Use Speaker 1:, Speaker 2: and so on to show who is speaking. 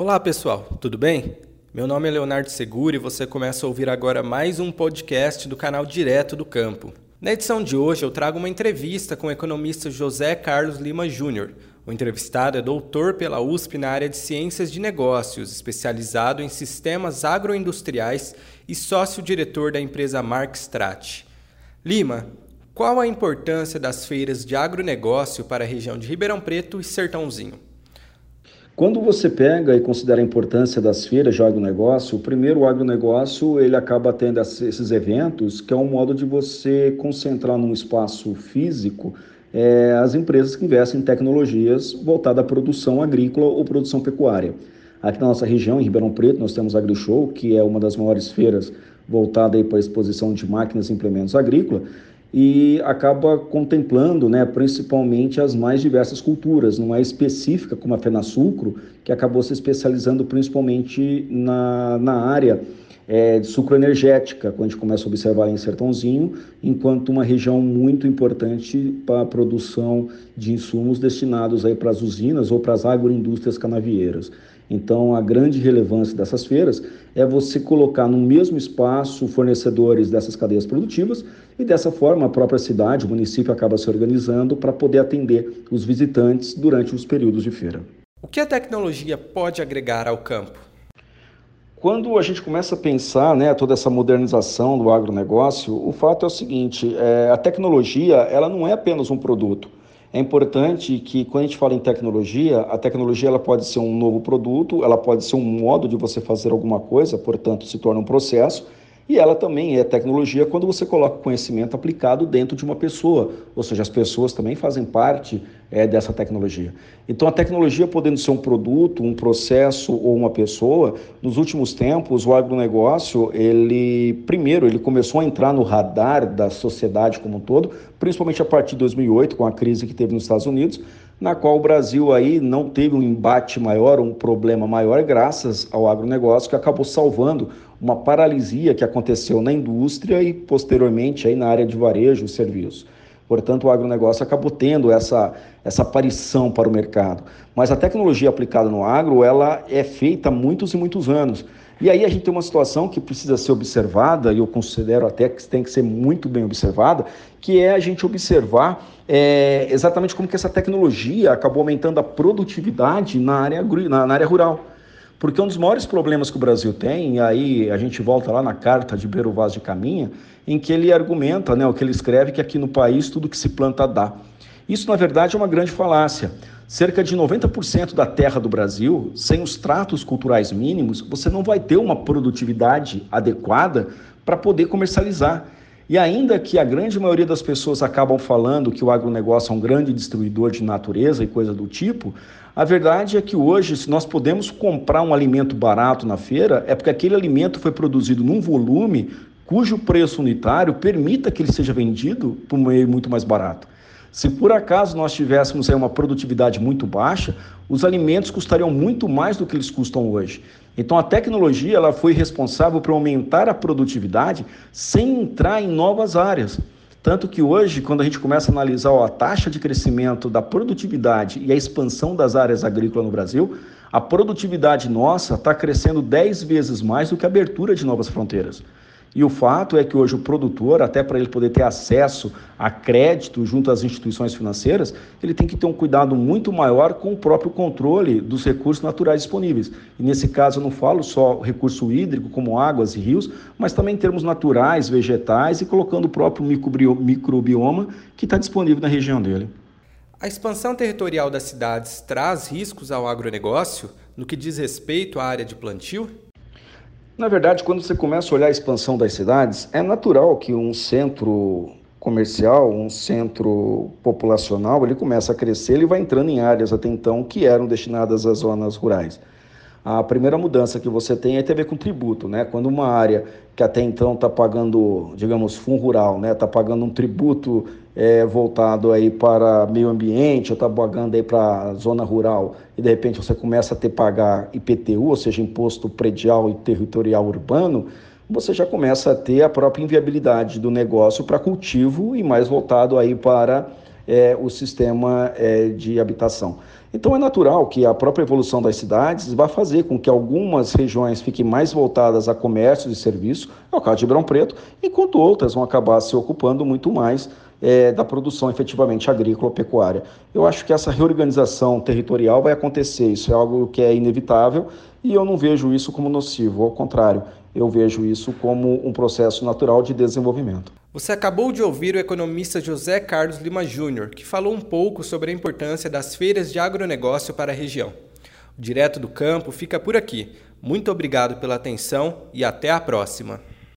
Speaker 1: Olá pessoal, tudo bem? Meu nome é Leonardo Seguro e você começa a ouvir agora mais um podcast do canal Direto do Campo. Na edição de hoje eu trago uma entrevista com o economista José Carlos Lima Júnior. O entrevistado é doutor pela USP na área de Ciências de Negócios, especializado em sistemas agroindustriais e sócio-diretor da empresa Mark Strat. Lima, qual a importância das feiras de agronegócio para a região de Ribeirão Preto e Sertãozinho?
Speaker 2: Quando você pega e considera a importância das feiras de agronegócio, primeiro o agronegócio ele acaba tendo esses eventos que é um modo de você concentrar num espaço físico é, as empresas que investem em tecnologias voltadas à produção agrícola ou produção pecuária. Aqui na nossa região, em Ribeirão Preto, nós temos a AgriShow, que é uma das maiores feiras voltada para a exposição de máquinas e implementos agrícolas, e acaba contemplando, né, principalmente as mais diversas culturas, não é específica como a Fenasucro, que acabou se especializando principalmente na, na área é, de sucro energética, quando a gente começa a observar em Sertãozinho, enquanto uma região muito importante para a produção de insumos destinados aí para as usinas ou para as agroindústrias canavieiras. Então, a grande relevância dessas feiras é você colocar no mesmo espaço fornecedores dessas cadeias produtivas e dessa forma a própria cidade, o município acaba se organizando para poder atender os visitantes durante os períodos de feira.
Speaker 1: O que a tecnologia pode agregar ao campo?
Speaker 2: Quando a gente começa a pensar né, toda essa modernização do agronegócio, o fato é o seguinte: é, a tecnologia ela não é apenas um produto. É importante que quando a gente fala em tecnologia, a tecnologia ela pode ser um novo produto, ela pode ser um modo de você fazer alguma coisa, portanto se torna um processo, e ela também é tecnologia quando você coloca conhecimento aplicado dentro de uma pessoa, ou seja, as pessoas também fazem parte é, dessa tecnologia. Então, a tecnologia podendo ser um produto, um processo ou uma pessoa, nos últimos tempos, o agronegócio, ele, primeiro, ele começou a entrar no radar da sociedade como um todo, principalmente a partir de 2008, com a crise que teve nos Estados Unidos, na qual o Brasil aí não teve um embate maior, um problema maior, graças ao agronegócio, que acabou salvando uma paralisia que aconteceu na indústria e posteriormente aí na área de varejo e serviços. Portanto, o agronegócio acabou tendo essa, essa aparição para o mercado. Mas a tecnologia aplicada no agro, ela é feita há muitos e muitos anos. E aí a gente tem uma situação que precisa ser observada, e eu considero até que tem que ser muito bem observada, que é a gente observar é, exatamente como que essa tecnologia acabou aumentando a produtividade na área, na, na área rural. Porque um dos maiores problemas que o Brasil tem, e aí a gente volta lá na carta de Beiro Vaz de Caminha, em que ele argumenta, né, o que ele escreve, que aqui no país tudo que se planta dá. Isso, na verdade, é uma grande falácia. Cerca de 90% da terra do Brasil, sem os tratos culturais mínimos, você não vai ter uma produtividade adequada para poder comercializar. E ainda que a grande maioria das pessoas acabam falando que o agronegócio é um grande destruidor de natureza e coisa do tipo, a verdade é que hoje, se nós podemos comprar um alimento barato na feira, é porque aquele alimento foi produzido num volume cujo preço unitário permita que ele seja vendido por um meio muito mais barato. Se por acaso nós tivéssemos uma produtividade muito baixa, os alimentos custariam muito mais do que eles custam hoje. Então a tecnologia ela foi responsável por aumentar a produtividade sem entrar em novas áreas. Tanto que hoje, quando a gente começa a analisar ó, a taxa de crescimento da produtividade e a expansão das áreas agrícolas no Brasil, a produtividade nossa está crescendo 10 vezes mais do que a abertura de novas fronteiras. E o fato é que hoje o produtor, até para ele poder ter acesso a crédito junto às instituições financeiras, ele tem que ter um cuidado muito maior com o próprio controle dos recursos naturais disponíveis. E nesse caso eu não falo só recurso hídrico, como águas e rios, mas também em termos naturais, vegetais e colocando o próprio microbioma que está disponível na região dele.
Speaker 1: A expansão territorial das cidades traz riscos ao agronegócio no que diz respeito à área de plantio?
Speaker 2: Na verdade, quando você começa a olhar a expansão das cidades, é natural que um centro comercial, um centro populacional, ele começa a crescer, ele vai entrando em áreas até então que eram destinadas às zonas rurais. A primeira mudança que você tem é ter a ver com tributo, né? Quando uma área que até então está pagando, digamos, fundo rural, né? Está pagando um tributo é, voltado aí para meio ambiente, ou está pagando aí para zona rural, e de repente você começa a ter pagar IPTU, ou seja, Imposto Predial e Territorial Urbano, você já começa a ter a própria inviabilidade do negócio para cultivo e mais voltado aí para é, o sistema é, de habitação. Então é natural que a própria evolução das cidades vá fazer com que algumas regiões fiquem mais voltadas a comércio e serviço, é o caso de Ribeirão Preto, enquanto outras vão acabar se ocupando muito mais é, da produção efetivamente agrícola pecuária. Eu acho que essa reorganização territorial vai acontecer, isso é algo que é inevitável e eu não vejo isso como nocivo, ao contrário, eu vejo isso como um processo natural de desenvolvimento.
Speaker 1: Você acabou de ouvir o economista José Carlos Lima Júnior, que falou um pouco sobre a importância das feiras de agronegócio para a região. O Direto do Campo fica por aqui. Muito obrigado pela atenção e até a próxima.